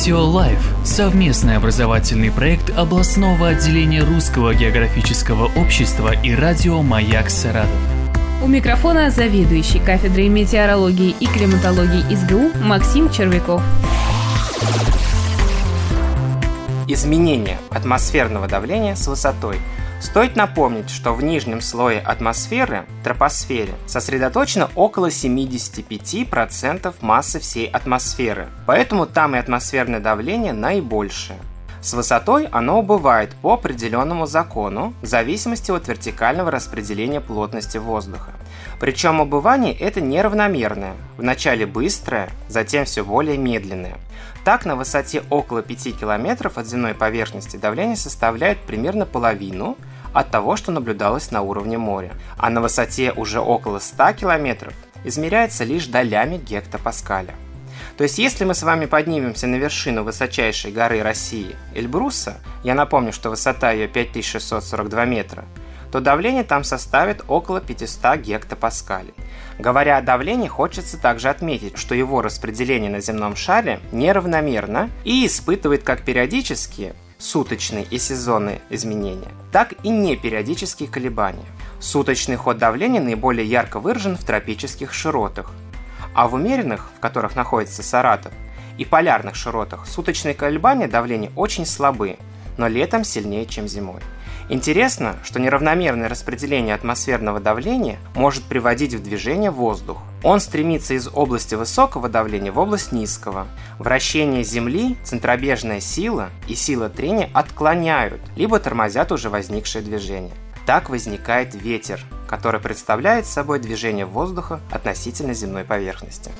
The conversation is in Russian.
Метеолайф – совместный образовательный проект областного отделения Русского географического общества и радио «Маяк Саратов». У микрофона заведующий кафедрой метеорологии и климатологии СГУ Максим Червяков. Изменение атмосферного давления с высотой – Стоит напомнить, что в нижнем слое атмосферы, тропосфере, сосредоточено около 75% массы всей атмосферы, поэтому там и атмосферное давление наибольшее. С высотой оно убывает по определенному закону в зависимости от вертикального распределения плотности воздуха. Причем убывание это неравномерное, вначале быстрое, затем все более медленное. Так, на высоте около 5 км от земной поверхности давление составляет примерно половину от того, что наблюдалось на уровне моря, а на высоте уже около 100 км измеряется лишь долями гектопаскаля. То есть, если мы с вами поднимемся на вершину высочайшей горы России, Эльбруса, я напомню, что высота ее 5642 метра, то давление там составит около 500 гектопаскалей. Говоря о давлении, хочется также отметить, что его распределение на земном шаре неравномерно и испытывает как периодические, суточные и сезонные изменения, так и непериодические колебания. Суточный ход давления наиболее ярко выражен в тропических широтах, а в умеренных, в которых находится Саратов, и полярных широтах суточные колебания давления очень слабы, но летом сильнее, чем зимой. Интересно, что неравномерное распределение атмосферного давления может приводить в движение воздух. Он стремится из области высокого давления в область низкого. Вращение Земли, центробежная сила и сила трения отклоняют, либо тормозят уже возникшее движение. Так возникает ветер, который представляет собой движение воздуха относительно земной поверхности.